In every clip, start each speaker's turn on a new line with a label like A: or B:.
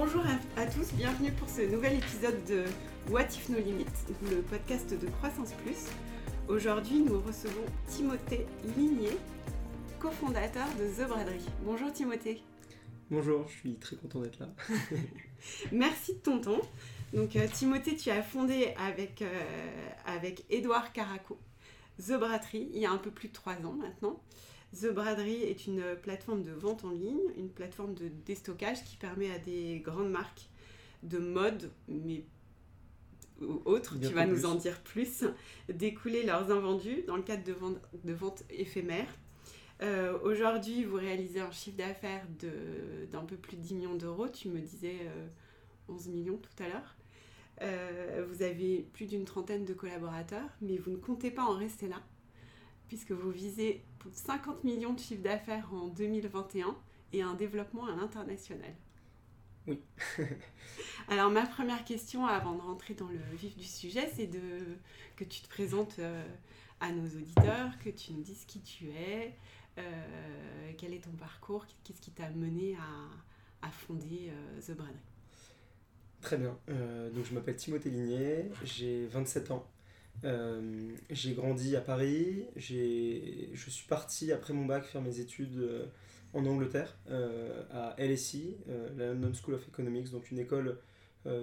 A: Bonjour à, tous, bienvenue pour ce nouvel épisode de What If No Limit, le podcast de Croissance Plus. Aujourd'hui, nous recevons Timothée Ligné, cofondateur de The Braderie. Bonjour Timothée.
B: Bonjour, je suis très content d'être là.
A: Merci de ton temps. Donc euh, Timothée, tu as fondé avec, euh, avec Edouard Caraco The Braderie il y a un peu plus de trois ans maintenant. The Braderie est une plateforme de vente en ligne, une plateforme de déstockage qui permet à des grandes marques de mode, mais autres, tu vas nous en dire plus, d'écouler leurs invendus dans le cadre de ventes de vente éphémères. Euh, aujourd'hui, vous réalisez un chiffre d'affaires d'un peu plus de 10 millions d'euros. Tu me disais 11 millions tout à l'heure. Euh, vous avez plus d'une trentaine de collaborateurs, mais vous ne comptez pas en rester là, puisque vous visez 50 millions de chiffre d'affaires en 2021 et un développement à l'international.
B: Oui.
A: Alors ma première question avant de rentrer dans le vif du sujet, c'est de que tu te présentes euh, à nos auditeurs, que tu nous dises qui tu es, euh, quel est ton parcours, qu'est-ce qui t'a mené à, fonder The Braderie.
B: Très bien. Euh, donc je m'appelle Timothée Ligné, j'ai 27 ans. Euh, j'ai grandi à Paris. Je suis parti après mon bac faire mes études euh, en Angleterre, à LSI, la London School of Economics, donc une école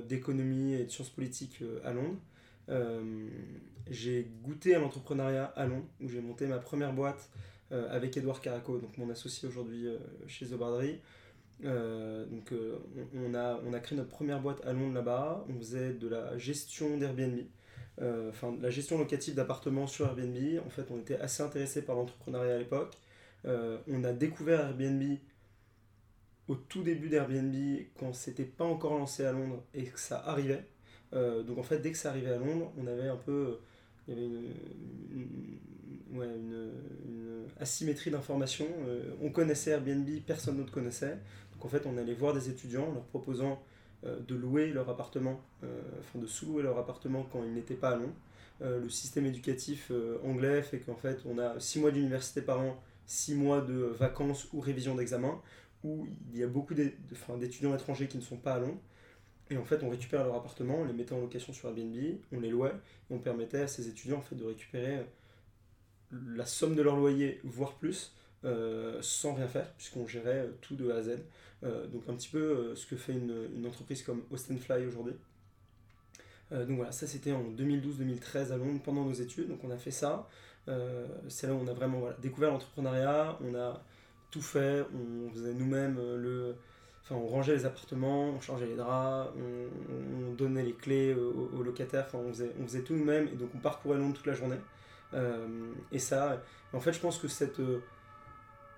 B: d'économie et de sciences politiques à Londres. j'ai goûté à l'entrepreneuriat à Londres, où j'ai monté ma première boîte avec Edouard Caraco, donc mon associé aujourd'hui chez The Barderie. Euh, donc euh, on, a, on a créé notre première boîte à Londres là-bas, on faisait de la gestion d'Airbnb, euh, enfin de la gestion locative d'appartements sur Airbnb. En fait, on était assez intéressé par l'entrepreneuriat à l'époque. on a découvert Airbnb au tout début d'Airbnb quand c'était pas encore lancé à Londres et que ça arrivait. donc en fait, dès que ça arrivait à Londres, on avait un peu une, ouais, une, asymétrie d'information. on connaissait Airbnb, personne d'autre connaissait. Donc en fait, on allait voir des étudiants en leur proposant euh, de louer leur appartement, euh, enfin de sous-louer leur appartement quand ils n'étaient pas à Londres. Euh, le système éducatif anglais fait qu'en fait, on a 6 mois d'université par an, 6 mois de vacances ou révision d'examen, où il y a beaucoup d'étudiants étrangers qui ne sont pas à Londres. Et en fait, on récupère leur appartement, on les mettait en location sur Airbnb, on les louait, et on permettait à ces étudiants en fait, de récupérer la somme de leur loyer, voire plus, sans rien faire, puisqu'on gérait tout de A à Z. Euh, donc un petit peu euh, ce que fait une, entreprise comme Austin Fly aujourd'hui. Euh, donc voilà, ça c'était en 2012-2013 à Londres pendant nos études, donc on a fait ça. c'est là où on a vraiment découvert l'entrepreneuriat, on a tout fait, on faisait nous-mêmes le, Enfin, on rangeait les appartements, on changeait les draps, on, donnait les clés aux, locataires, enfin, on, faisait, on faisait tout nous-mêmes et donc on parcourait Londres toute la journée. et ça, en fait, je pense que cette,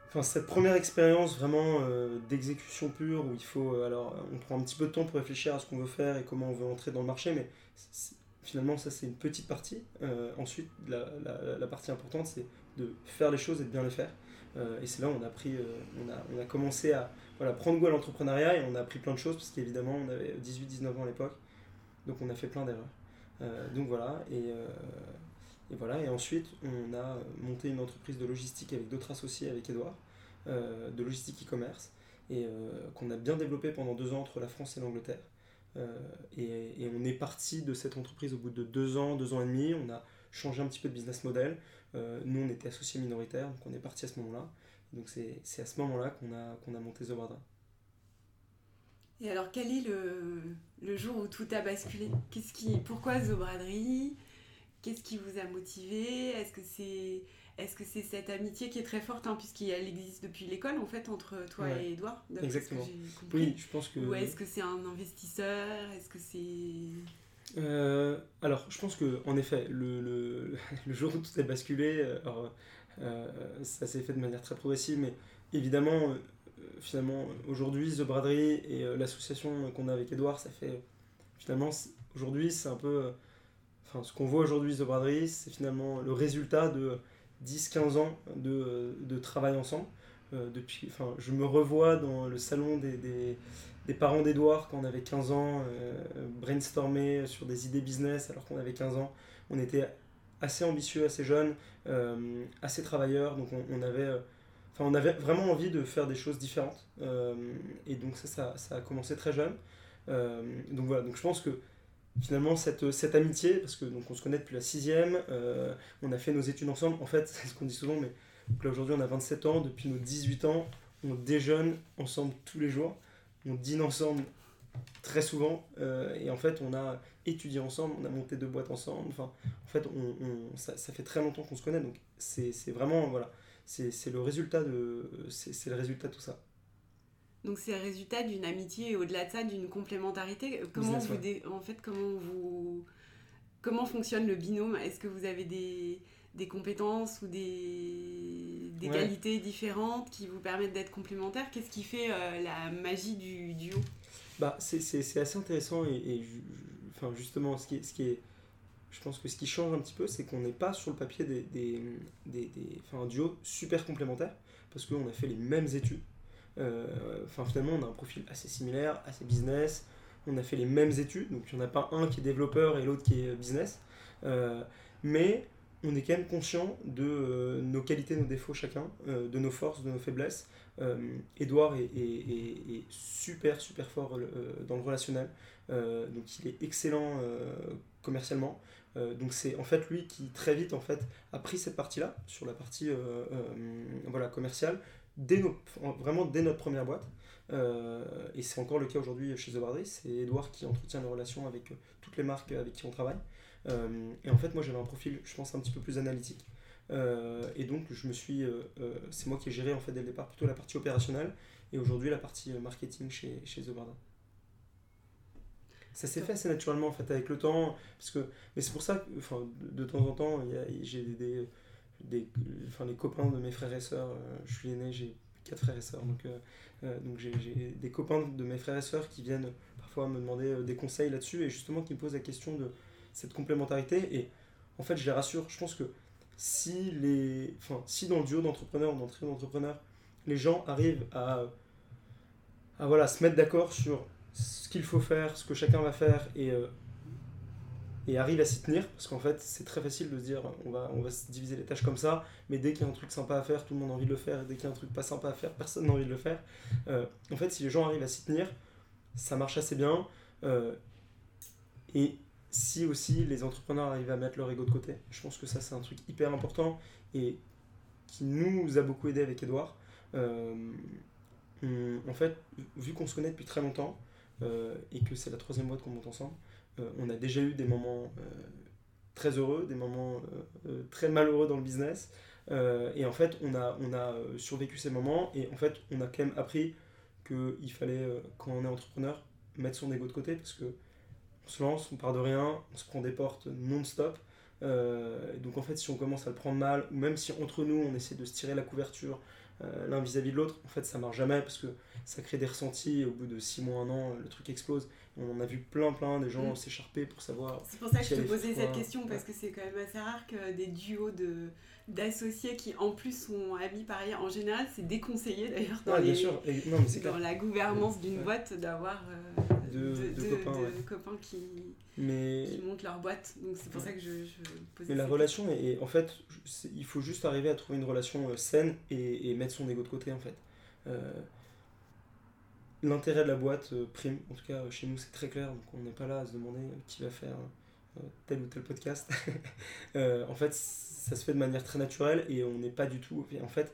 B: Enfin, cette première expérience vraiment euh, d'exécution pure où il faut. Euh, alors, on prend un petit peu de temps pour réfléchir à ce qu'on veut faire et comment on veut entrer dans le marché, mais finalement, ça, c'est une petite partie. Euh, ensuite, la, la, partie importante, c'est de faire les choses et de bien les faire. et c'est là où on a, pris, on a, on a commencé à voilà, prendre goût à l'entrepreneuriat et on a appris plein de choses parce qu'évidemment, on avait 18-19 ans à l'époque. Donc, on a fait plein d'erreurs. donc, voilà. Et. Et voilà, et ensuite on a monté une entreprise de logistique avec d'autres associés, avec Edouard, euh, de logistique e-commerce, et euh, qu'on a bien développé pendant deux ans entre la France et l'Angleterre. Euh, et, on est parti de cette entreprise au bout de deux ans, deux ans et demi, on a changé un petit peu de business model. nous on était associés minoritaires, donc on est parti à ce moment-là. Donc c'est à ce moment-là qu'on a, qu'on a monté The.
A: Et alors, quel est le, le, jour où tout a basculé? Qu'est-ce qui, Pourquoi The Braderie? Qu'est-ce qui vous a motivé? Est-ce que c'est est-ce que c'est cette amitié qui est très forte, hein, puisqu'elle existe depuis l'école, en fait, entre toi et Edouard
B: Exactement. oui, je pense que...
A: Ou est-ce que c'est un investisseur? Est-ce que c'est...
B: Euh, alors, je pense que en effet, le, le, le jour où tout a basculé, euh, euh, ça s'est fait de manière très progressive, mais évidemment, finalement, aujourd'hui, The Braderie et l'association qu'on a avec Edouard, ça fait... Finalement, aujourd'hui, c'est un peu enfin, ce qu'on voit aujourd'hui The Braderie, c'est finalement le résultat de 10-15 ans de, de, travail ensemble. Euh, depuis, enfin, je me revois dans le salon des, des, parents d'Edouard quand on avait 15 ans, euh, brainstormer sur des idées business alors qu'on avait 15 ans. On était assez ambitieux, assez jeunes, euh, assez travailleurs, donc on, avait enfin, on avait vraiment envie de faire des choses différentes. et donc ça, ça, ça, a commencé très jeune. donc voilà, donc je pense que finalement cette, cette amitié, parce que donc on se connaît depuis la sixième, on a fait nos études ensemble, en fait c'est ce qu'on dit souvent, mais là aujourd'hui on a 27 ans, depuis nos 18 ans, on déjeune ensemble tous les jours, on dîne ensemble très souvent, et en fait on a étudié ensemble, on a monté deux boîtes ensemble, enfin en fait on, ça, ça, fait très longtemps qu'on se connaît, donc c'est vraiment, voilà, c'est le résultat de c'est le résultat de tout ça.
A: Donc c'est le résultat d'une amitié et au-delà de ça d'une complémentarité. Comment vous en fait comment vous comment fonctionne le binôme? Est-ce que vous avez des, des compétences ou des, des qualités différentes qui vous permettent d'être complémentaires? Qu'est-ce qui fait euh, la magie du duo?
B: Bah, c'est assez intéressant et, enfin, justement ce qui est, ce qui est je pense que ce qui change un petit peu c'est qu'on n'est pas sur le papier des, des, des, des enfin, un duo super complémentaire parce qu'on a fait les mêmes études enfin, finalement, on a un profil assez similaire, assez business. On a fait les mêmes études, donc il n'y en a pas un qui est développeur et l'autre qui est business. Euh, mais on est quand même conscient de euh, nos qualités, nos défauts chacun, de nos forces, de nos faiblesses. Edouard est, est, super, super fort dans le relationnel. donc il est excellent commercialement. donc c'est en fait lui qui très vite en fait a pris cette partie-là sur la partie voilà commerciale dès vraiment dès notre première boîte. Euh, et c'est encore le cas aujourd'hui chez The Bardry, c'est Edouard qui entretient les relations avec euh, toutes les marques avec qui on travaille. Euh, et en fait, moi j'avais un profil, je pense, un petit peu plus analytique. et donc, je me suis, c'est moi qui ai géré en fait dès le départ plutôt la partie opérationnelle et aujourd'hui la partie marketing chez, chez The Bardry. Ça s'est fait assez naturellement en fait avec le temps, parce que, mais c'est pour ça que de, temps en temps, j'ai des, enfin, les copains de mes frères et sœurs. Euh, je suis aîné, j'ai quatre frères et sœurs, donc, euh, euh, donc j'ai des copains de mes frères et sœurs qui viennent parfois me demander des conseils là-dessus et justement qui me posent la question de cette complémentarité. Et en fait, je les rassure, je pense que si, les, enfin, si dans le duo d'entrepreneurs ou dans le trio d'entrepreneurs, les gens arrivent à, à voilà, se mettre d'accord sur ce qu'il faut faire, ce que chacun va faire et et arrive à s'y tenir, parce qu'en fait, c'est très facile de se dire on va, on va se diviser les tâches comme ça, mais dès qu'il y a un truc sympa à faire, tout le monde a envie de le faire, et dès qu'il y a un truc pas sympa à faire, personne n'a envie de le faire. Euh, en fait, si les gens arrivent à s'y tenir, ça marche assez bien. Euh, et si aussi les entrepreneurs arrivent à mettre leur ego de côté, je pense que ça, c'est un truc hyper important et qui nous a beaucoup aidé avec Edouard. Euh, en fait, vu qu'on se connaît depuis très longtemps, et que c'est la troisième boîte qu'on monte ensemble, on a déjà eu des moments euh, très heureux, des moments euh, très malheureux dans le business. et en fait, on a, on a survécu ces moments et en fait, on a quand même appris qu'il fallait, quand on est entrepreneur, mettre son ego de côté parce que on se lance, on part de rien, on se prend des portes non-stop. donc en fait, si on commence à le prendre mal, ou même si entre nous on essaie de se tirer la couverture l'un vis-à-vis de l'autre, en fait ça marche jamais parce que ça crée des ressentis et au bout de 6 mois, 1 an, le truc explose. On a vu plein, plein des gens mm. s'écharper pour savoir.
A: C'est pour ça que je te posais cette question, parce que c'est quand même assez rare que des duos de d'associés qui en plus sont amis par ailleurs. En général, c'est déconseillé d'ailleurs dans, dans la gouvernance d'une boîte d'avoir euh, deux, copains, qui, qui, montent leur boîte. Donc c'est pour ça que je,
B: posais Mais la relation, est, en fait, il faut juste arriver à trouver une relation euh, saine et, mettre son ego de côté en fait. Euh, l'intérêt de la boîte euh, prime. En tout cas, chez nous, c'est très clair. Donc, on n'est pas là à se demander qui va faire euh, tel ou tel podcast. Euh, en fait, ça se fait de manière très naturelle et on n'est pas du tout. En fait,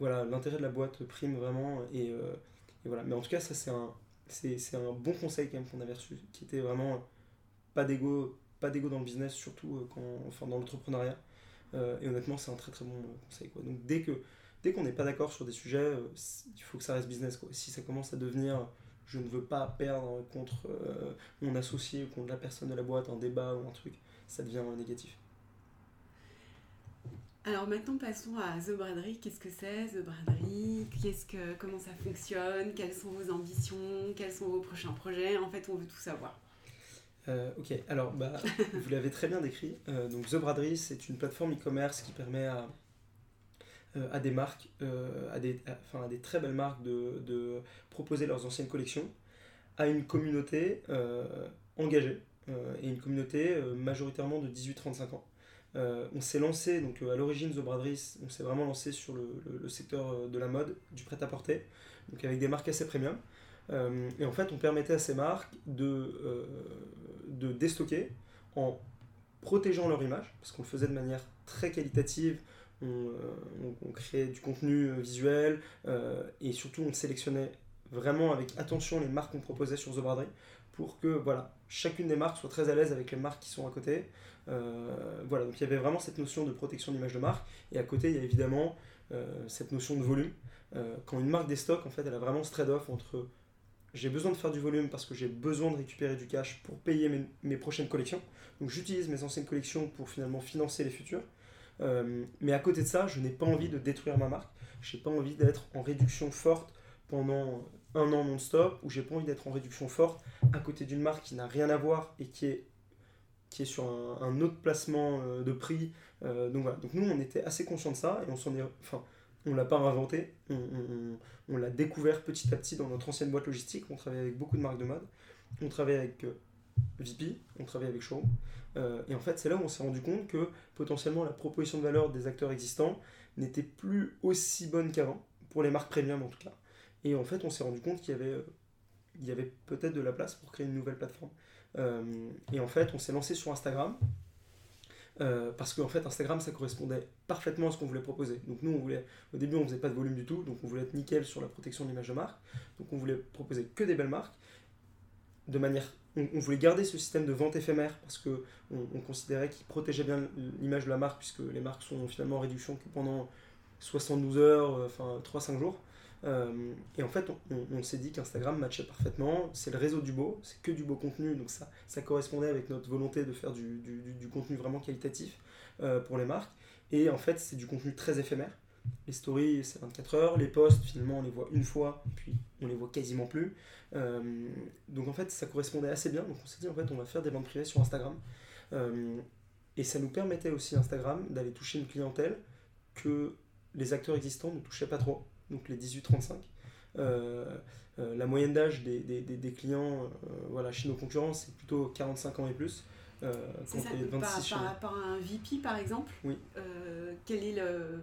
B: voilà, l'intérêt de la boîte prime vraiment. Et, voilà. Mais en tout cas, ça, c'est un, c'est, un bon conseil quand même qu'on avait reçu, qui était vraiment pas d'ego, pas d'ego dans le business, surtout quand, enfin, dans l'entrepreneuriat. et honnêtement, c'est un très très bon conseil. Quoi. Donc, dès que dès qu'on n'est pas d'accord sur des sujets, euh, il faut que ça reste business. Quoi. Si ça commence à devenir je ne veux pas perdre contre euh, mon associé ou contre la personne de la boîte, un débat ou un truc, ça devient négatif.
A: Alors maintenant passons à The Braderie. Qu'est-ce que c'est The Braderie? Qu'est-ce que, Comment ça fonctionne? Quelles sont vos ambitions? Quels sont vos prochains projets? En fait, on veut tout savoir.
B: Euh, ok, alors bah, vous l'avez très bien décrit. donc The Braderie, c'est une plateforme e-commerce qui permet à, à des marques, euh, à, des, enfin, à des très belles marques de, de, proposer leurs anciennes collections à une communauté euh, engagée et une communauté majoritairement de 18-35 ans. on s'est lancé, donc à l'origine The Braderie, on s'est vraiment lancé sur le, secteur de la mode, du prêt-à-porter, donc avec des marques assez premium. et en fait, on permettait à ces marques de, de déstocker en protégeant leur image, parce qu'on le faisait de manière très qualitative, on, on, créait du contenu visuel, et surtout on sélectionnait vraiment avec attention les marques qu'on proposait sur The Braderie pour que voilà, chacune des marques soit très à l'aise avec les marques qui sont à côté. Euh, voilà, donc il y avait vraiment cette notion de protection d'image de marque, et à côté il y a évidemment euh, cette notion de volume. Euh, quand une marque déstocke, en fait, elle a vraiment ce trade-off entre j'ai besoin de faire du volume parce que j'ai besoin de récupérer du cash pour payer mes, mes prochaines collections. Donc j'utilise mes anciennes collections pour finalement financer les futures. Mais à côté de ça, je n'ai pas envie de détruire ma marque. Je n'ai pas envie d'être en réduction forte pendant un an non-stop, où j'ai pas envie d'être en réduction forte à côté d'une marque qui n'a rien à voir et qui est, qui est sur un, autre placement euh, de prix. Euh, donc voilà. Donc nous, on était assez conscient de ça et on s'en est. Enfin, on l'a pas inventé, on, l'a découvert petit à petit dans notre ancienne boîte logistique. On travaillait avec beaucoup de marques de mode. On travaillait avec euh, VP, on travaillait avec Showroom. et en fait, c'est là où on s'est rendu compte que potentiellement la proposition de valeur des acteurs existants n'était plus aussi bonne qu'avant, pour les marques premium en tout cas. Et en fait, on s'est rendu compte qu'il y avait, euh, avait peut-être de la place pour créer une nouvelle plateforme. Euh, et en fait, on s'est lancé sur Instagram. Euh, parce qu'en fait Instagram ça correspondait parfaitement à ce qu'on voulait proposer. Donc nous on voulait, au début on faisait pas de volume du tout, donc on voulait être nickel sur la protection de l'image de marque, donc on voulait proposer que des belles marques, on, voulait garder ce système de vente éphémère parce que on, considérait qu'il protégeait bien l'image de la marque puisque les marques sont finalement en réduction que pendant 72 heures, enfin 3-5 jours. Euh, et en fait, on, s'est dit qu'Instagram matchait parfaitement. C'est le réseau du beau, c'est que du beau contenu, donc ça, correspondait avec notre volonté de faire du, du, contenu vraiment qualitatif euh, pour les marques. Et en fait, c'est du contenu très éphémère. Les stories, c'est 24 heures. Les posts, finalement, on les voit une fois, puis on les voit quasiment plus. Euh, donc en fait, ça correspondait assez bien. Donc on s'est dit, en fait, on va faire des ventes privées sur Instagram. et ça nous permettait aussi, Instagram, d'aller toucher une clientèle que les acteurs existants ne touchaient pas trop donc les 18-35. Euh, euh, la moyenne d'âge des, des, des, clients euh, voilà, chez nos concurrents, c'est plutôt 45 ans et plus.
A: c'est ça, par, par rapport à un VP par exemple
B: Oui.
A: quel est le,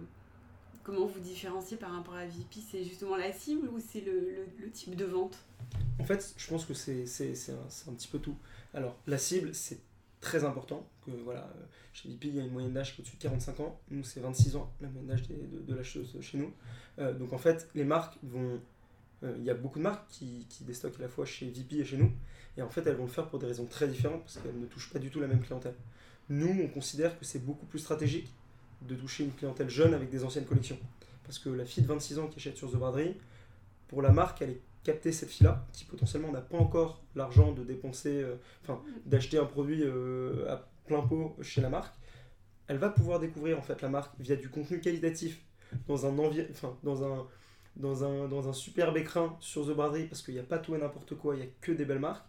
A: comment vous différenciez par rapport à VP C'est justement la cible ou c'est le, type de vente?
B: En fait, je pense que c'est un, petit peu tout. Alors, la cible, c'est très important. Que, voilà, euh, chez VIP, il y a une moyenne d'âge qui est au-dessus de 45 ans. Nous, c'est 26 ans, la moyenne d'âge de, de l'acheteuse chez nous. Euh, donc en fait, les marques vont. Euh, il y a beaucoup de marques qui, qui déstockent à la fois chez VIP et chez nous. Et en fait, elles vont le faire pour des raisons très différentes parce qu'elles ne touchent pas du tout la même clientèle. Nous, on considère que c'est beaucoup plus stratégique de toucher une clientèle jeune avec des anciennes collections. Parce que la fille de 26 ans qui achète sur The Braderie, pour la marque, elle est capter cette fille-là, qui potentiellement n'a pas encore l'argent de dépenser, euh, enfin d'acheter un produit euh, à plein pot chez la marque, elle va pouvoir découvrir en fait la marque via du contenu qualitatif dans un enfin, dans un dans un, dans un superbe écrin sur The Braderie parce qu'il n'y a pas tout et n'importe quoi, il n'y a que des belles marques.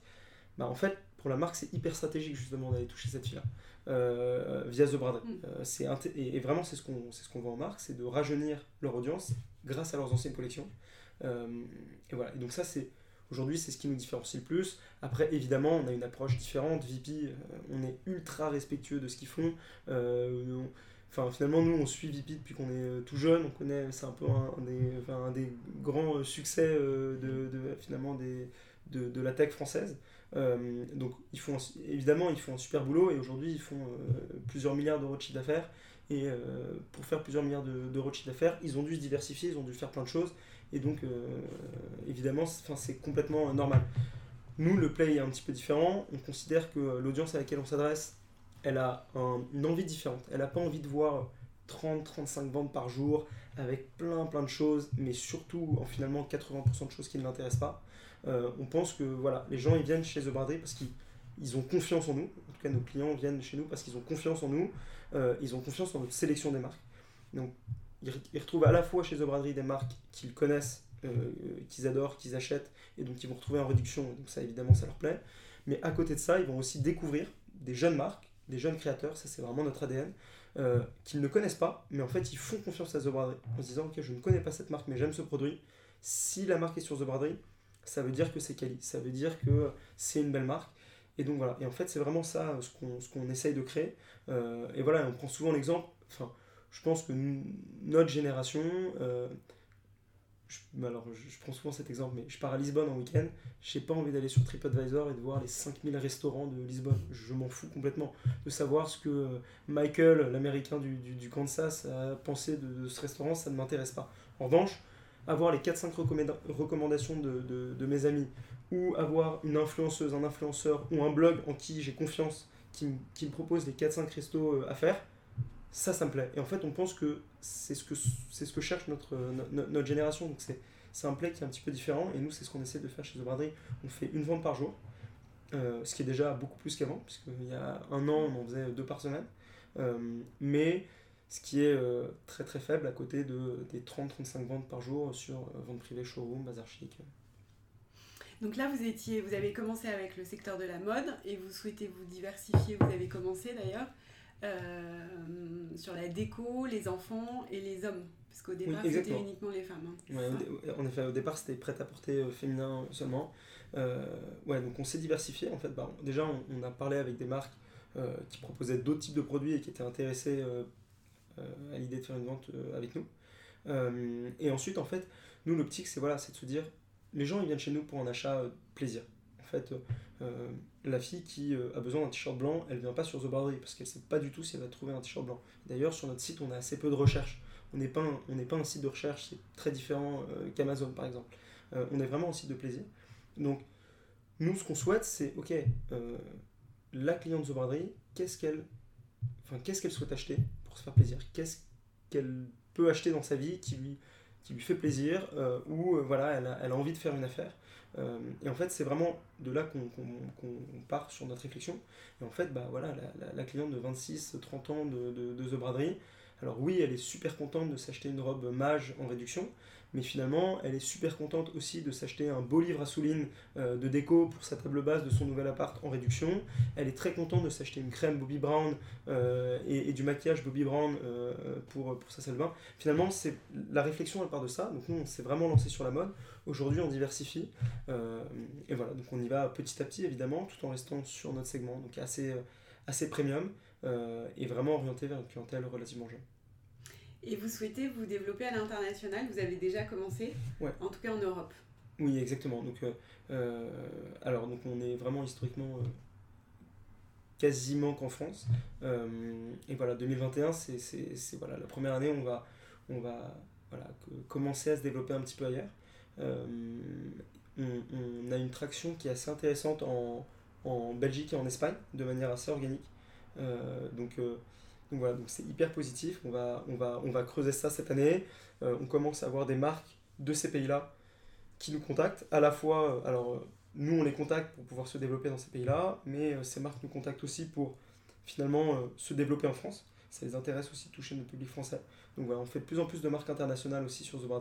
B: Bah en fait, pour la marque, c'est hyper stratégique justement d'aller toucher cette fille-là euh, via The Braderie. Mm. c'est et, vraiment, c'est ce qu'on ce qu'on voit en marque, c'est de rajeunir leur audience grâce à leurs anciennes collections. Euh, et voilà. donc ça, c'est aujourd'hui, c'est ce qui nous différencie le plus. Après, évidemment, on a une approche différente. VP, euh, on est ultra respectueux de ce qu'ils font. Euh, enfin, finalement, nous, on suit VP depuis qu'on est tout jeune. On connaît, c'est un peu un, des, un des, grands succès de, de, finalement des, de, de, la tech française. Donc, ils font, évidemment, ils font un super boulot et aujourd'hui, ils font plusieurs milliards d'euros de chiffre d'affaires. Et pour faire plusieurs milliards d'euros de chiffre d'affaires, ils ont dû se diversifier, ils ont dû faire plein de choses. Et donc, euh, évidemment, c'est complètement normal. Nous, le play est un petit peu différent. On considère que l'audience à laquelle on s'adresse, elle a une envie différente. Elle n'a pas envie de voir 30-35 ventes par jour avec plein plein de choses, mais surtout en finalement 80% de choses qui ne l'intéressent pas. Euh, on pense que voilà, les gens ils viennent chez The Braderie parce qu'ils ont confiance en nous. En tout cas, nos clients viennent chez nous parce qu'ils ont confiance en nous. Euh, ils ont confiance en notre sélection des marques. Donc, ils, retrouvent à la fois chez The Braderie des marques qu'ils connaissent, euh, qu'ils adorent, qu'ils achètent, et donc ils vont retrouver en réduction, donc ça évidemment ça leur plaît. Mais à côté de ça, ils vont aussi découvrir des jeunes marques, des jeunes créateurs, ça c'est vraiment notre ADN, qu'ils ne connaissent pas, mais en fait ils font confiance à The Braderie en se disant ok je ne connais pas cette marque mais j'aime ce produit. Si la marque est sur The Braderie, ça veut dire que c'est quali, ça veut dire que c'est une belle marque. Et donc voilà, et en fait c'est vraiment ça ce qu'on ce qu'on essaye de créer. et voilà, on prend souvent l'exemple, enfin je pense que notre génération, je, alors je, prends souvent cet exemple, mais je pars à Lisbonne en week-end, j'ai pas envie d'aller sur TripAdvisor et de voir les 5000 restaurants de Lisbonne. Je m'en fous complètement de savoir ce que Michael, l'américain du, du, Kansas, a pensé de, ce restaurant, ça ne m'intéresse pas. En revanche, avoir les 4-5 recommandations de, de, mes amis, ou avoir une influenceuse, un influenceur, ou un blog en qui j'ai confiance, qui, qui, me propose les 4-5 restos euh, à faire, ça, ça me plaît. Et en fait, on pense que c'est ce que, ce que cherche notre, notre, génération. Donc, c'est un play qui est un petit peu différent. Et nous, c'est ce qu'on essaie de faire chez The Braderie. On fait une vente par jour, euh, ce qui est déjà beaucoup plus qu'avant, puisqu'il y a un an, on en faisait deux par semaine. Euh, mais ce qui est euh, très très faible à côté de, des 30-35 ventes par jour sur vente privée, showroom, bazar chic.
A: Donc là, vous, étiez, vous avez commencé avec le secteur de la mode et vous souhaitez vous diversifier. Vous avez commencé d'ailleurs euh, sur la déco, les enfants et les hommes. Parce qu'au départ, c'était uniquement les femmes.
B: Hein, en effet, au départ, c'était prêt à porter euh, féminin seulement. Euh, ouais, donc on s'est diversifié. En fait, bah, déjà, on, a parlé avec des marques qui proposaient d'autres types de produits et qui étaient intéressées à l'idée de faire une vente avec nous. et ensuite, en fait, nous, l'optique, c'est voilà, de se dire les gens, ils viennent chez nous pour un achat plaisir. En fait, euh, la fille qui euh, a besoin d'un t-shirt blanc, elle vient pas sur The Boundary parce qu'elle sait pas du tout si elle va trouver un t-shirt blanc. D'ailleurs, sur notre site, on a assez peu de recherches. On n'est pas, un, pas un site de recherche, c'est très différent euh, qu'Amazon par exemple. on est vraiment un site de plaisir. Donc, nous, ce qu'on souhaite, c'est ok, la cliente The qu'est-ce qu'elle, enfin, qu'est-ce qu'elle souhaite acheter? Pour se faire plaisir Qu'est-ce qu'elle peut acheter dans sa vie qui lui, qui lui fait plaisir ou voilà, elle a, envie de faire une affaire euh, et en fait, c'est vraiment de là qu'on part sur notre réflexion. Et en fait, bah, voilà, la, cliente de 26-30 ans de, de, de, The Braderie, alors oui, elle est super contente de s'acheter une robe mage en réduction, mais finalement, elle est super contente aussi de s'acheter un beau livre à souline euh, de déco pour sa table basse de son nouvel appart en réduction. Elle est très contente de s'acheter une crème Bobby Brown euh, et, du maquillage Bobby Brown euh, pour, pour sa salle de bain. Finalement, c'est la réflexion, elle part de ça. Donc nous, on s'est vraiment lancé sur la mode. Aujourd'hui, on diversifie. et voilà, donc on y va petit à petit, évidemment, tout en restant sur notre segment, donc assez, assez premium et vraiment orienté vers une clientèle relativement jeune.
A: Et vous souhaitez vous développer à l'international Vous avez déjà commencé
B: ouais.
A: En tout cas en Europe.
B: Oui, exactement. Donc, euh, euh, alors, donc on est vraiment historiquement euh, quasiment qu'en France. et voilà, 2021, c'est voilà, la première année où on va, on va voilà, commencer à se développer un petit peu ailleurs. On, on, a une traction qui est assez intéressante en, en, Belgique et en Espagne, de manière assez organique. donc, donc voilà, donc c'est hyper positif. On va, creuser ça cette année. Euh, on commence à avoir des marques de ces pays-là qui nous contactent. À la fois, euh, alors euh, nous on les contacte pour pouvoir se développer dans ces pays-là, mais ces marques nous contactent aussi pour finalement se développer en France. Ça les intéresse aussi de toucher notre public français. Donc voilà, on fait de plus en plus de marques internationales aussi sur The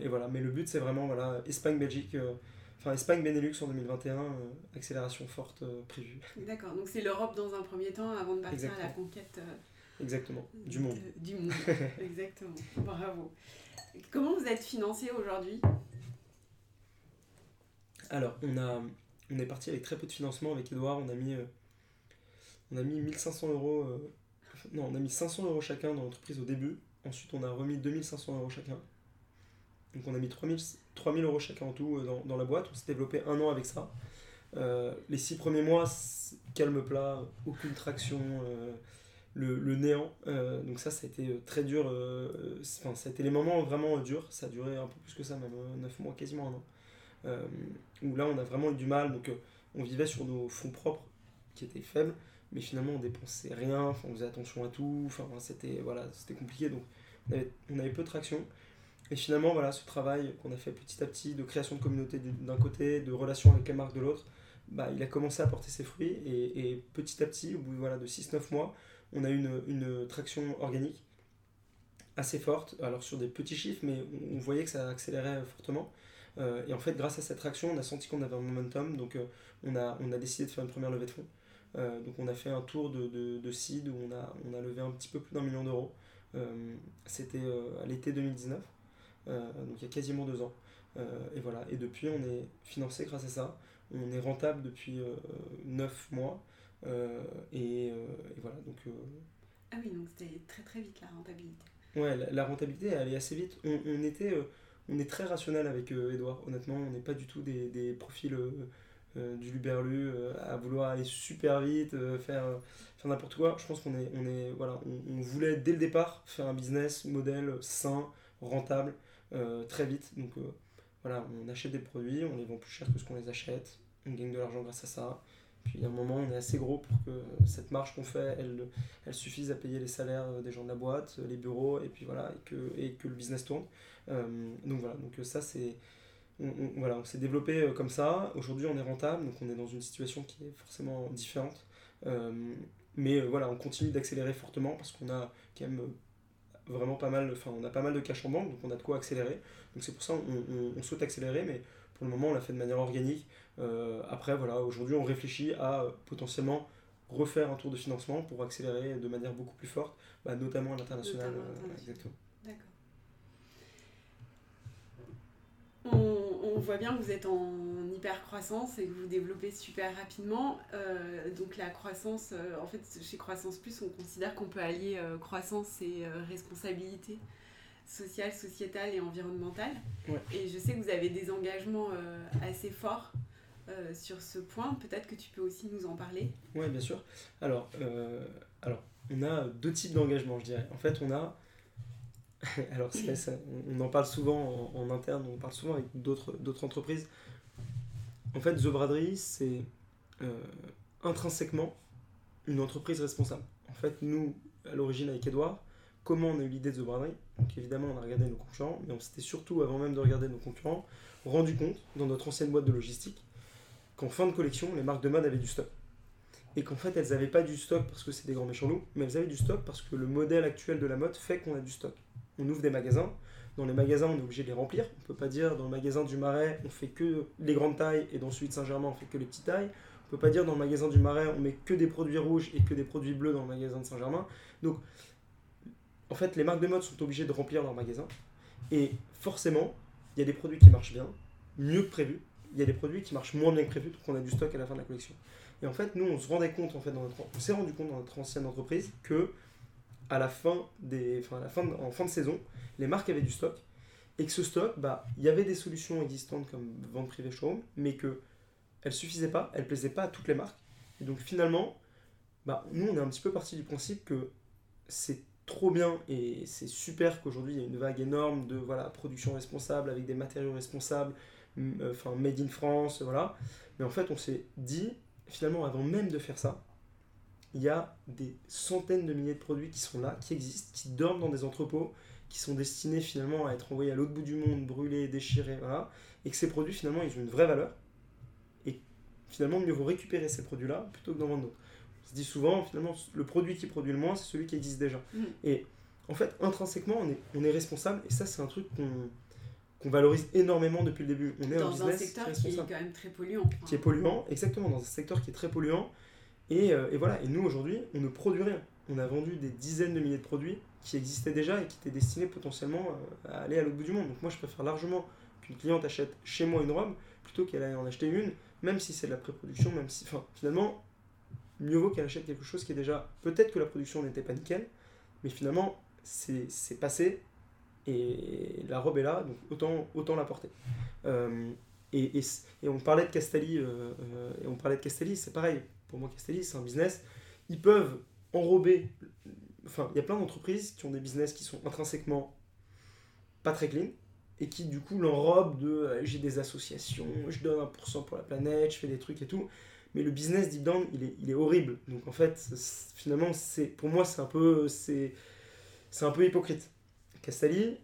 B: et voilà, mais le but c'est vraiment voilà, Espagne, Belgique Enfin, Espagne, Benelux en 2021, euh, accélération forte euh, prévue.
A: D'accord, donc c'est l'Europe dans un premier temps avant de partir à la conquête. Euh,
B: Exactement, du monde.
A: du monde, exactement. Bravo. Comment vous êtes financé aujourd'hui?
B: Alors, on, a, on est parti avec très peu de financement avec Edouard. On a mis, on a mis 1500 euros. non, on a mis 500 euros chacun dans l'entreprise au début. Ensuite, on a remis 2500 euros chacun. Donc on a mis 3000, 3000 euros chacun en tout euh, dans, la boîte. On s'est développé un an avec ça. Euh, les six premiers mois, calme plat, aucune traction, euh, le, néant. donc ça, ça a été très dur. Enfin, ça a été les moments vraiment durs. Ça a duré un peu plus que ça, même 9 mois, quasiment un an. où là, on a vraiment eu du mal. Donc on vivait sur nos fonds propres qui étaient faibles. Mais finalement, on dépensait rien, on faisait attention à tout. Enfin, c'était voilà, compliqué. Donc on avait peu de traction. Et finalement, voilà, ce travail qu'on a fait petit à petit de création de communauté d'un côté, de relation avec les marques de l'autre, bah, il a commencé à porter ses fruits. Et, et petit à petit, au bout voilà, de 6-9 mois, on a une, une traction organique assez forte. Alors sur des petits chiffres, mais on, voyait que ça accélérait fortement. Euh, et en fait, grâce à cette traction, on a senti qu'on avait un momentum. Donc euh, on, a, on a décidé de faire une première levée de fonds. Euh, donc on a fait un tour de, de, de seed où on a, on a levé un petit peu plus d'un million d'euros. C'était à l'été 2019. Euh, donc il y a quasiment deux ans. et voilà, et depuis on est financé grâce à ça. On est rentable depuis 9 mois. Et, et, voilà, donc...
A: ah oui, donc c'était très très vite la rentabilité.
B: Ouais, la, rentabilité elle allait assez vite. On, on était on est très rationnel avec Edouard, honnêtement, on n'est pas du tout des, des profils euh, du Luberlu à vouloir aller super vite, faire, faire n'importe quoi. Je pense qu'on est, on est, voilà, on, voulait dès le départ faire un business modèle sain, rentable, très vite. Donc voilà, on achète des produits, on les vend plus cher que ce qu'on les achète, on gagne de l'argent grâce à ça. Puis à un moment, on est assez gros pour que cette marge qu'on fait, elle, elle suffise à payer les salaires des gens de la boîte, les bureaux, et puis voilà, et que, et que le business tourne. donc voilà, donc ça c'est voilà, on s'est développé euh, comme ça. Aujourd'hui, on est rentable, donc on est dans une situation qui est forcément différente. Euh, mais euh, voilà, on continue d'accélérer fortement parce qu'on a quand même vraiment pas mal, enfin, on a pas mal de cash en banque, donc on a de quoi accélérer. Donc c'est pour ça qu'on on, souhaite accélérer, mais pour le moment, on l'a fait de manière organique. après, voilà, aujourd'hui, on réfléchit à potentiellement refaire un tour de financement pour accélérer de manière beaucoup plus forte, bah, notamment à l'international. exactement.
A: On, voit bien que vous êtes en hyper croissance et que vous développez super rapidement. Euh, donc la croissance, euh, en fait, chez Croissance Plus, on considère qu'on peut allier euh, croissance et responsabilité sociale, sociétale et environnementale. Et je sais que vous avez des engagements assez forts sur ce point. Peut-être que tu peux aussi nous en parler.
B: Oui, bien sûr. Alors, alors, on a deux types d'engagements, je dirais. En fait, on a alors on en parle souvent en, interne, on parle souvent avec d'autres entreprises. En fait, The Braderie, c'est euh, intrinsèquement une entreprise responsable. En fait, nous, à l'origine avec Edouard, comment on a eu l'idée de The Braderie? Donc évidemment, on a regardé nos concurrents, mais on s'était surtout, avant même de regarder nos concurrents, rendu compte, dans notre ancienne boîte de logistique, qu'en fin de collection, les marques de mode avaient du stock. Et qu'en fait, elles n'avaient pas du stock parce que c'est des grands méchants loups, mais elles avaient du stock parce que le modèle actuel de la mode fait qu'on a du stock on ouvre des magasins. Dans les magasins, on est obligé de les remplir. On ne peut pas dire dans le magasin du Marais, on fait que les grandes tailles et dans celui de Saint-Germain, on fait que les petites tailles. On peut pas dire dans le magasin du Marais, on met que des produits rouges et que des produits bleus dans le magasin de Saint-Germain. Donc, en fait, les marques de mode sont obligées de remplir leur magasin. Et forcément, il y a des produits qui marchent bien, mieux que prévu. Il y a des produits qui marchent moins bien que prévu, donc on a du stock à la fin de la collection. Et en fait, nous, on se on s'est rendu compte dans notre ancienne entreprise que à la fin des, à la fin en fin de saison, les marques avaient du stock et que ce stock, bah, il y avait des solutions existantes comme vente privée showroom, mais que elles suffisaient pas, elles plaisaient pas à toutes les marques. Et donc finalement, bah, nous on est un petit peu parti du principe que c'est trop bien et c'est super qu'aujourd'hui il y ait une vague énorme de voilà production responsable avec des matériaux responsables, euh, enfin made in France, voilà. Mais en fait on s'est dit finalement avant même de faire ça, il y a des centaines de milliers de produits qui sont là, qui existent, qui dorment dans des entrepôts, qui sont destinés finalement à être envoyés à l'autre bout du monde, brûlés, déchirés, voilà, et que ces produits finalement ils ont une vraie valeur, et finalement mieux vaut récupérer ces produits-là plutôt que d'en vendre d'autres. On se dit souvent finalement le produit qui produit le moins c'est celui qui existe déjà. Mm. Et en fait intrinsèquement on est, on est responsable, et ça c'est un truc qu'on valorise énormément depuis le début. On est
A: dans un, secteur qui est quand même très polluant.
B: Qui est polluant, exactement, dans un secteur qui est très polluant. Et, euh, et voilà, et nous aujourd'hui, on ne produit rien. On a vendu des dizaines de milliers de produits qui existaient déjà et qui étaient destinés potentiellement euh, à aller à l'autre bout du monde. Donc moi, je préfère largement qu'une cliente achète chez moi une robe plutôt qu'elle aille en acheter une, même si c'est de la pré-production, même si, enfin, finalement, mieux vaut qu'elle achète quelque chose qui est déjà, peut-être que la production n'était pas nickel, mais finalement, c'est passé et la robe est là, donc autant, autant la porter. Euh, et, on parlait de Castelli, on parlait de Castelli, c'est pareil. Pour moi, Castelli, c'est un business. Ils peuvent enrober enfin, il y a plein d'entreprises qui ont des business qui sont intrinsèquement pas très clean et qui du coup l'enrobent de euh, j'ai des associations, je donne 1% pour la planète, je fais des trucs et tout. Mais le business deep down, il est, il est horrible. Donc en fait, finalement, c'est pour moi, c'est un peu c'est c'est un peu hypocrite. Castelli,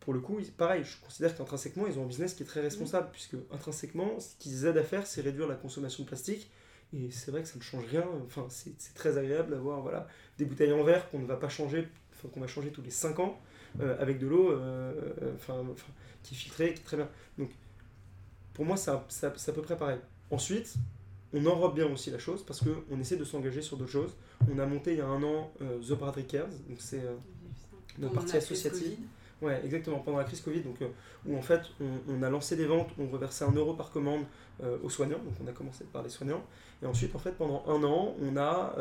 B: pour le coup, pareil, je considère qu'intrinsèquement, ils ont un business qui est très responsable, puisque intrinsèquement, ce qu'ils aident à faire, c'est réduire la consommation de plastique et c'est vrai que ça ne change rien. Enfin, c'est très agréable d'avoir voilà, des bouteilles en verre qu'on ne va pas changer, enfin, qu'on va changer tous les 5 ans, euh, avec de l'eau euh, euh, enfin, qui est filtrée, qui est très bien. Donc, pour moi, c'est à peu près pareil. Ensuite, on enrobe bien aussi la chose parce qu'on essaie de s'engager sur d'autres choses. On a monté il y a un an The Bradley Cares, donc c'est notre partie associative. Ouais, exactement, pendant la crise Covid, donc, où en fait on, a lancé des ventes, on reversait un euro par commande aux soignants, donc on a commencé par les soignants, et ensuite en fait pendant un an on a,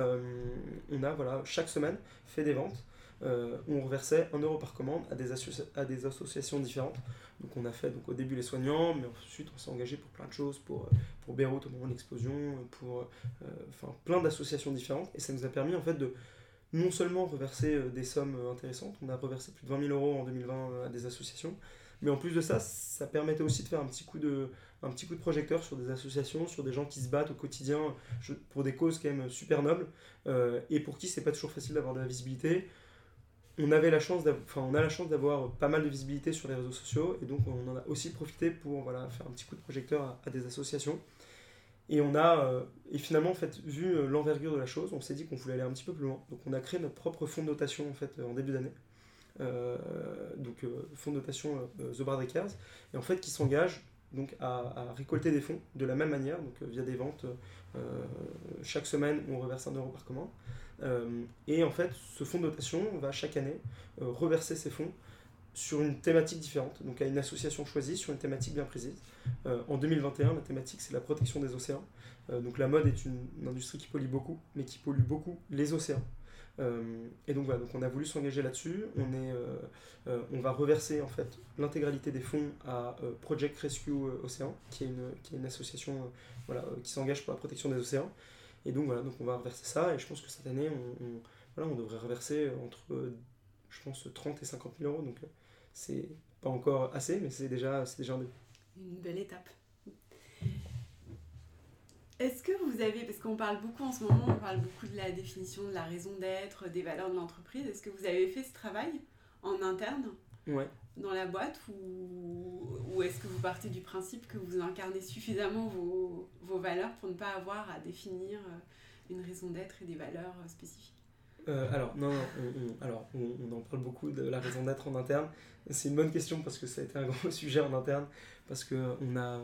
B: on a voilà, chaque semaine fait des ventes euh, on reversait 1 euro par commande à des, à des associations différentes. Donc on a fait donc, au début les soignants, mais ensuite on s'est engagé pour plein de choses, pour, euh, pour Beyrouth au moment de l'explosion, pour euh, enfin, plein d'associations différentes. Et ça nous a permis en fait de non seulement reverser des sommes intéressantes, on a reversé plus de 20 000 euros en 2020 à des associations, mais en plus de ça, ça permettait aussi de faire un petit coup de, projecteur sur des associations, sur des gens qui se battent au quotidien pour des causes quand même super nobles, et pour qui c'est pas toujours facile d'avoir de la visibilité on avait chance enfin, on a la chance d'avoir pas mal de visibilité sur les réseaux sociaux et donc on en a aussi profité pour voilà, faire un petit coup de projecteur à, des associations. Et on a euh, finalement en fait vu euh, l'envergure de la chose, on s'est dit qu'on voulait aller un petit peu plus loin. Donc on a créé notre propre fonds de notation en fait en début d'année. Euh, donc fonds de notation The et en fait qui s'engage donc à, récolter des fonds de la même manière, donc via des ventes. chaque semaine, on reverse un euro par commande. Euh, et en fait, ce fonds de dotation va chaque année euh, reverser ses fonds sur une thématique différente, donc à une association choisie sur une thématique bien précise. Euh, en 2021, la thématique c'est la protection des océans. donc la mode est une, industrie qui pollue beaucoup, mais qui pollue beaucoup les océans. et donc voilà, donc on a voulu s'engager là-dessus. On, est, on va reverser en fait l'intégralité des fonds à Project Rescue Océan, qui est une, qui est une association voilà, qui s'engage pour la protection des océans. Et donc voilà, donc on va reverser ça, et je pense que cette année, on, voilà, on devrait reverser entre, je pense, 30 et 50 000 euros. Donc euh, c'est pas encore assez, mais c'est déjà, déjà un
A: Une belle étape. Est-ce que vous avez, parce qu'on parle beaucoup en ce moment, on parle beaucoup de la définition de la raison d'être, des valeurs de l'entreprise, est-ce que vous avez fait ce travail en interne
B: ouais
A: dans la boîte ou, ou est-ce que vous partez du principe que vous incarnez suffisamment vos, vos, valeurs pour ne pas avoir à définir euh, une raison d'être et des valeurs euh, spécifiques?
B: Euh, alors, non, on, alors on, en parle beaucoup de la raison d'être en interne. C'est une bonne question parce que ça a été un gros sujet en interne. Parce qu'on a,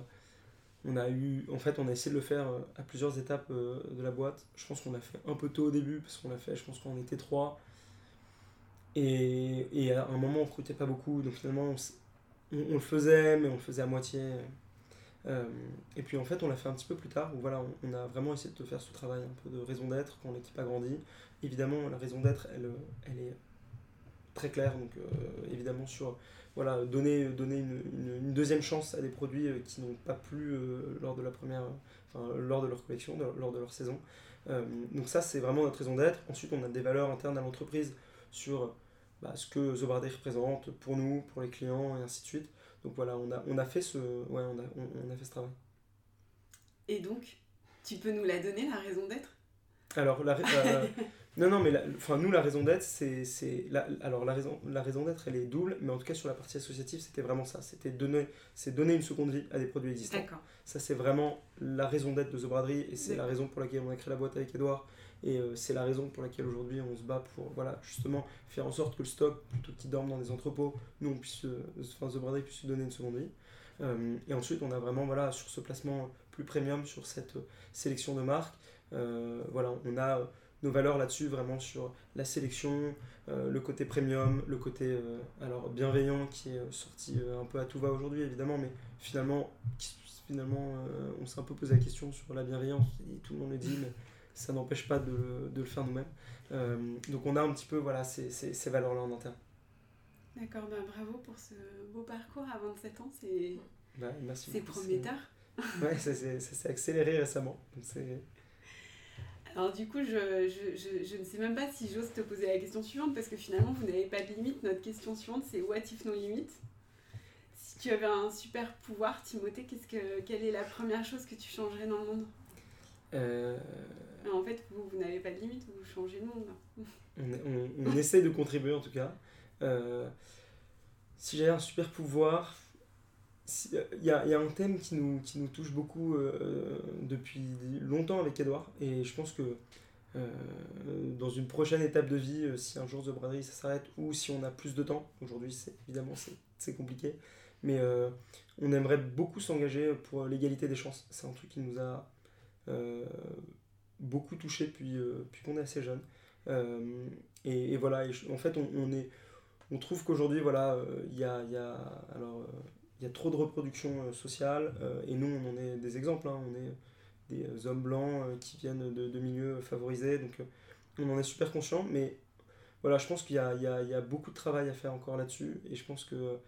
B: on a eu, en fait, on a essayé de le faire à plusieurs étapes de la boîte. Je pense qu'on l'a fait un peu tôt au début parce qu'on l'a fait, je pense qu'on était trois. Et, et, à un moment, on recrutait pas beaucoup, donc finalement, on, le faisait, mais on le faisait à moitié. Euh, et puis en fait, on l'a fait un petit peu plus tard, où voilà, on, a vraiment essayé de faire ce travail un peu de raison d'être quand l'équipe a grandi. Évidemment, la raison d'être, elle, elle est très claire, donc euh, évidemment sur voilà, donner, donner une, une, deuxième chance à des produits euh, qui n'ont pas plu lors de la première, enfin, lors de leur collection, lors de leur saison. donc ça, c'est vraiment notre raison d'être. Ensuite, on a des valeurs internes à l'entreprise sur bah, ce que The représente pour nous, pour les clients et ainsi de suite. Donc voilà, on a, on a, fait, ce, ouais, on a, on, a fait ce travail.
A: Et donc, tu peux nous la donner, la raison d'être?
B: Alors, la, euh, non, non, mais enfin, nous, la raison d'être, c'est. La, alors, la raison, la raison d'être, elle est double, mais en tout cas, sur la partie associative, c'était vraiment ça. C'était donner, donner une seconde vie à des produits existants. Ça, c'est vraiment la raison d'être de The Braderie, et c'est la raison pour laquelle on a créé la boîte avec Edouard et euh, c'est la raison pour laquelle aujourd'hui on se bat pour voilà, justement faire en sorte que le stock, plutôt qu'il dorme dans des entrepôts, nous on puisse, euh, enfin The Braderie puisse lui donner une seconde vie. Euh, et ensuite on a vraiment voilà, sur ce placement plus premium, sur cette sélection de marques, voilà, on a nos valeurs là-dessus vraiment sur la sélection, le côté premium, le côté alors bienveillant qui est sorti un peu à tout va aujourd'hui évidemment, mais finalement, finalement on s'est un peu posé la question sur la bienveillance, tout le monde le dit, mais ça n'empêche pas de, de, le faire nous-mêmes. Euh, donc on a un petit peu voilà, ces, ces, ces valeurs-là en interne.
A: D'accord, ben bravo pour ce beau parcours à 27 ans, c'est
B: bah,
A: prometteur.
B: ouais, ça s'est accéléré récemment.
A: Alors du coup, je, je, je, ne sais même pas si j'ose te poser la question suivante, parce que finalement, vous n'avez pas de limite. Notre question suivante, c'est what if no limite Si tu avais un super pouvoir, Timothée, qu'est-ce que, quelle est la première chose que tu changerais dans le monde?
B: Euh,
A: en fait, vous, vous n'avez pas de limite, vous changez le monde.
B: on, on, essaie de contribuer en tout cas. Euh, si j'avais un super pouvoir, il y, a, y, a, un thème qui nous, qui nous touche beaucoup euh, depuis longtemps avec Edouard, et je pense que dans une prochaine étape de vie, si un jour The Braderie ça s'arrête, ou si on a plus de temps, aujourd'hui évidemment c'est compliqué, mais on aimerait beaucoup s'engager pour l'égalité des chances. C'est un truc qui nous a euh, beaucoup touché depuis, euh, depuis qu'on est assez jeune. Euh, et, voilà, en fait, on, est, on trouve qu'aujourd'hui, voilà, il y a, y a, alors, il y a trop de reproduction sociale, et nous, on en est des exemples. Hein. on est des hommes blancs qui viennent de, milieux favorisés, donc on en est super conscient, mais voilà, je pense qu'il y, y, y a, beaucoup de travail à faire encore là-dessus, et je pense que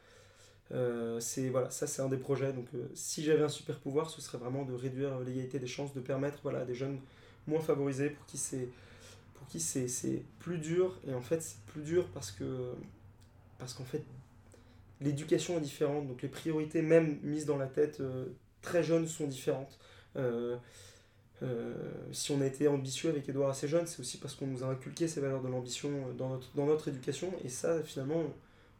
B: euh, c'est voilà, ça c'est un des projets. Donc euh, si j'avais un super pouvoir, ce serait vraiment de réduire l'égalité des chances, de permettre voilà, des jeunes moins favorisés pour qui c'est pour qui c'est plus dur. Et en fait c'est plus dur parce que parce qu'en fait l'éducation est différente, donc les priorités même mises dans la tête euh, très jeunes sont différentes. si on a été ambitieux avec Edouard assez jeune, c'est aussi parce qu'on nous a inculqué ces valeurs de l'ambition dans notre, dans notre éducation. Et ça, finalement,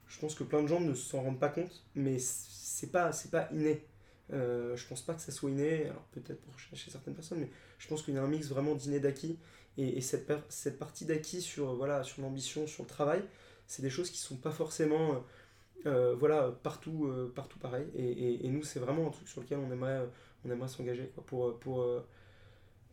B: je pense que plein de gens ne s'en rendent pas compte, mais c'est pas, pas inné. Euh, je pense pas que ça soit inné, alors peut-être pour chez certaines personnes, mais je pense qu'il y a un mix vraiment d'inné d'acquis. Et, cette, cette partie d'acquis sur, voilà, sur l'ambition, sur le travail, c'est des choses qui sont pas forcément euh, euh, voilà, partout, euh, partout pareil. Et, et, nous, c'est vraiment un truc sur lequel on aimerait, on aimerait s'engager pour, pour,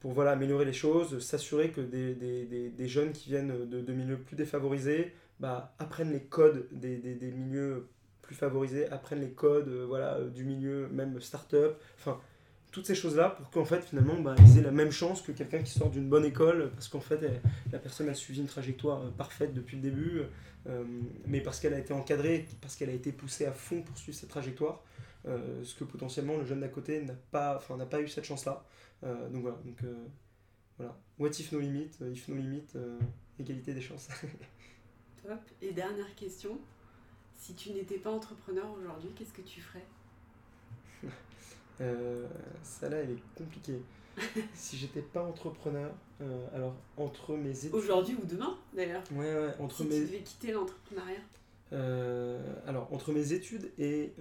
B: voilà, améliorer les choses, s'assurer que des, jeunes qui viennent de, de milieux plus défavorisés, bah, apprennent les codes des, milieux plus favorisés, apprennent les codes euh, voilà, euh, du milieu même start-up, toutes ces choses-là pour qu'en fait finalement bah, ils aient la même chance que quelqu'un qui sort d'une bonne école parce qu'en fait la personne a suivi une trajectoire euh, parfaite depuis le début mais parce qu'elle a été encadrée, parce qu'elle a été poussée à fond pour suivre cette trajectoire ce que potentiellement le jeune d'à côté n'a pas, enfin, n'a pas eu cette chance-là. Donc voilà, donc, voilà. What if no limit, if no limit, égalité des chances.
A: Et dernière question, si tu n'étais pas entrepreneur aujourd'hui, qu'est-ce que tu ferais?
B: euh, Ça là, elle est compliquée. si j'étais pas entrepreneur, euh, alors entre mes études.
A: Aujourd'hui ou demain d'ailleurs
B: Ouais, ouais, entre
A: si
B: mes.
A: Tu devais quitter l'entrepreneuriat
B: euh, Alors, entre mes études et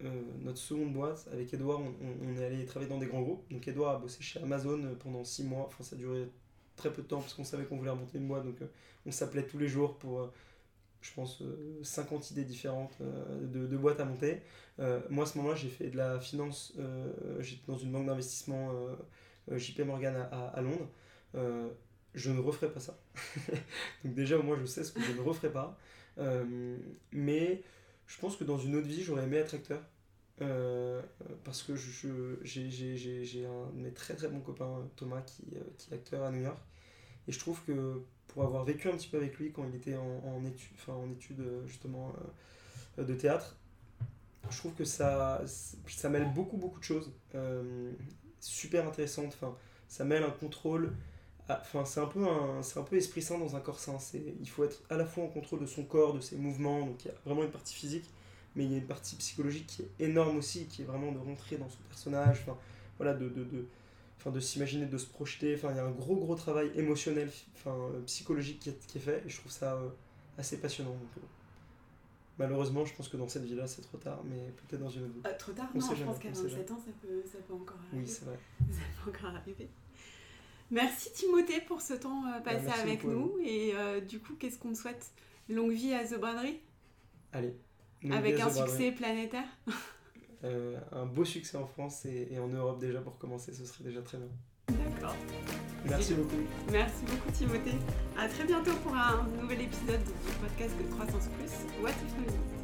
B: notre seconde boîte, avec Edouard, on, on, est allé travailler dans des grands groupes. Donc, Edouard a bossé chez Amazon pendant 6 mois. Enfin, ça a duré très peu de temps parce qu'on savait qu'on voulait remonter une boîte. Donc, on s'appelait tous les jours pour, je pense, 50 euh, idées différentes euh, de, boîtes à monter. moi, à ce moment-là, j'ai fait de la finance, j'étais dans une banque d'investissement JP Morgan à, Londres. je ne referai pas ça. Donc déjà, moi, je sais ce que je ne referai pas. mais je pense que dans une autre vie, j'aurais aimé être acteur. parce que j'ai un de mes très très bons copains, Thomas, qui est acteur à New York. Et je trouve que pour avoir vécu un petit peu avec lui quand il était en, en études euh, justement euh, de théâtre, je trouve que ça, ça mêle beaucoup beaucoup de choses euh, super intéressantes. Enfin, ça mêle un contrôle. Enfin, c'est un peu c'est un peu esprit sain dans un corps sain. C'est, il faut être à la fois en contrôle de son corps, de ses mouvements. Donc il y a vraiment une partie physique, mais il y a une partie psychologique qui est énorme aussi, qui est vraiment de rentrer dans son personnage. Enfin, voilà, de enfin de s'imaginer, de se projeter. Enfin, il y a un gros gros travail émotionnel, enfin euh, psychologique qui est, qui est, fait, et je trouve ça euh, assez passionnant. Donc, euh, malheureusement, je pense que dans cette vie-là, c'est trop tard, mais peut-être dans une autre vie.
A: Trop tard Non, je pense qu'à 27 ans, ça peut, ça peut encore arriver.
B: Oui, c'est vrai.
A: Ça peut encore arriver. Merci Timothée pour ce temps passé avec nous. Et du coup, qu'est-ce qu'on souhaite? Longue vie à The Braderie?
B: Allez.
A: Avec un succès planétaire?
B: euh, un beau succès en France et, et, en Europe déjà pour commencer, ce serait déjà très bien.
A: D'accord.
B: Merci beaucoup.
A: Merci beaucoup Timothée. À très bientôt pour un nouvel épisode du podcast de Croissance Plus. What if